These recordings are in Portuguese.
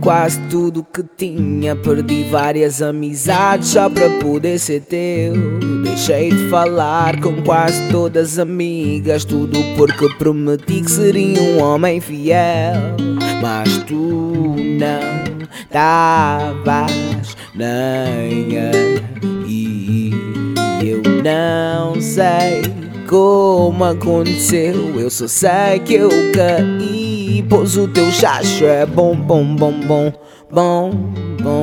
quase tudo que tinha. Perdi várias amizades só para poder ser teu. Deixei de falar com quase todas as amigas. Tudo porque prometi que seria um homem fiel. Mas tu não estavas nem aí. Eu não sei como aconteceu. Eu só sei que eu caí. Pois o teu chacho é bom, bom, bom, bom, bom, bom.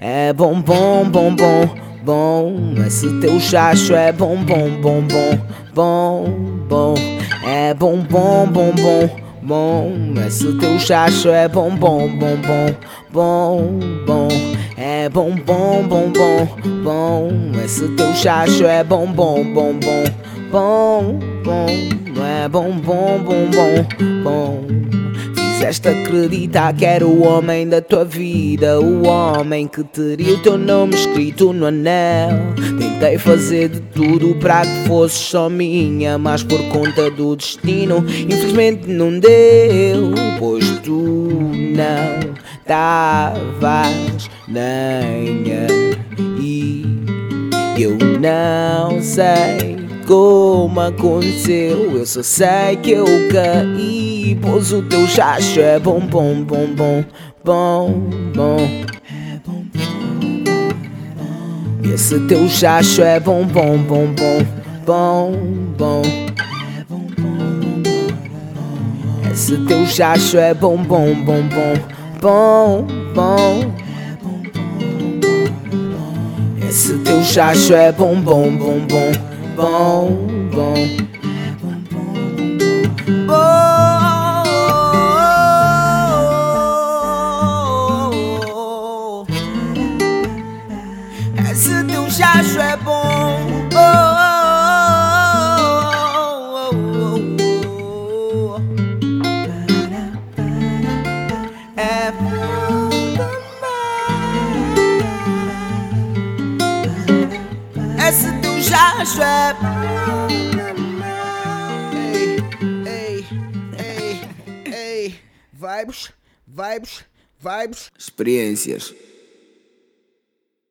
É bom, bom, bom, bom, bom. Esse teu chacho é bom, bom, bom, bom, bom, bom. É bom, bom, bom, bom, bom. Esse teu chacho é bom, bom, bom, bom, bom, bom. É bom, bom, bom, bom, bom. Esse teu chacho é bom, bom, bom, bom, bom, bom. É bom, bom, bom, bom, bom. Fizeste acreditar que era o homem da tua vida, o homem que teria o teu nome escrito no anel. Tentei fazer de tudo para que fosses só minha, mas por conta do destino, infelizmente não deu. Pois tu não estavas nem aí. Eu não sei como aconteceu, eu só sei que eu caí. Pois o teu chacho é bom, bom, bom, bom, bom, bom. É. E esse teu chacho é bom, bom, bom. É bom, bom, bom. Esse teu chacho é bom, bom, bom, bom, bom, bom. Esse teu chacho é bom, bom, bom, bom, bom, bom. Esse teu chacho é bom. Oh, oh, oh, bom. Ei, ei, ei, ei. Vibes, vibes, vibes. Experiências.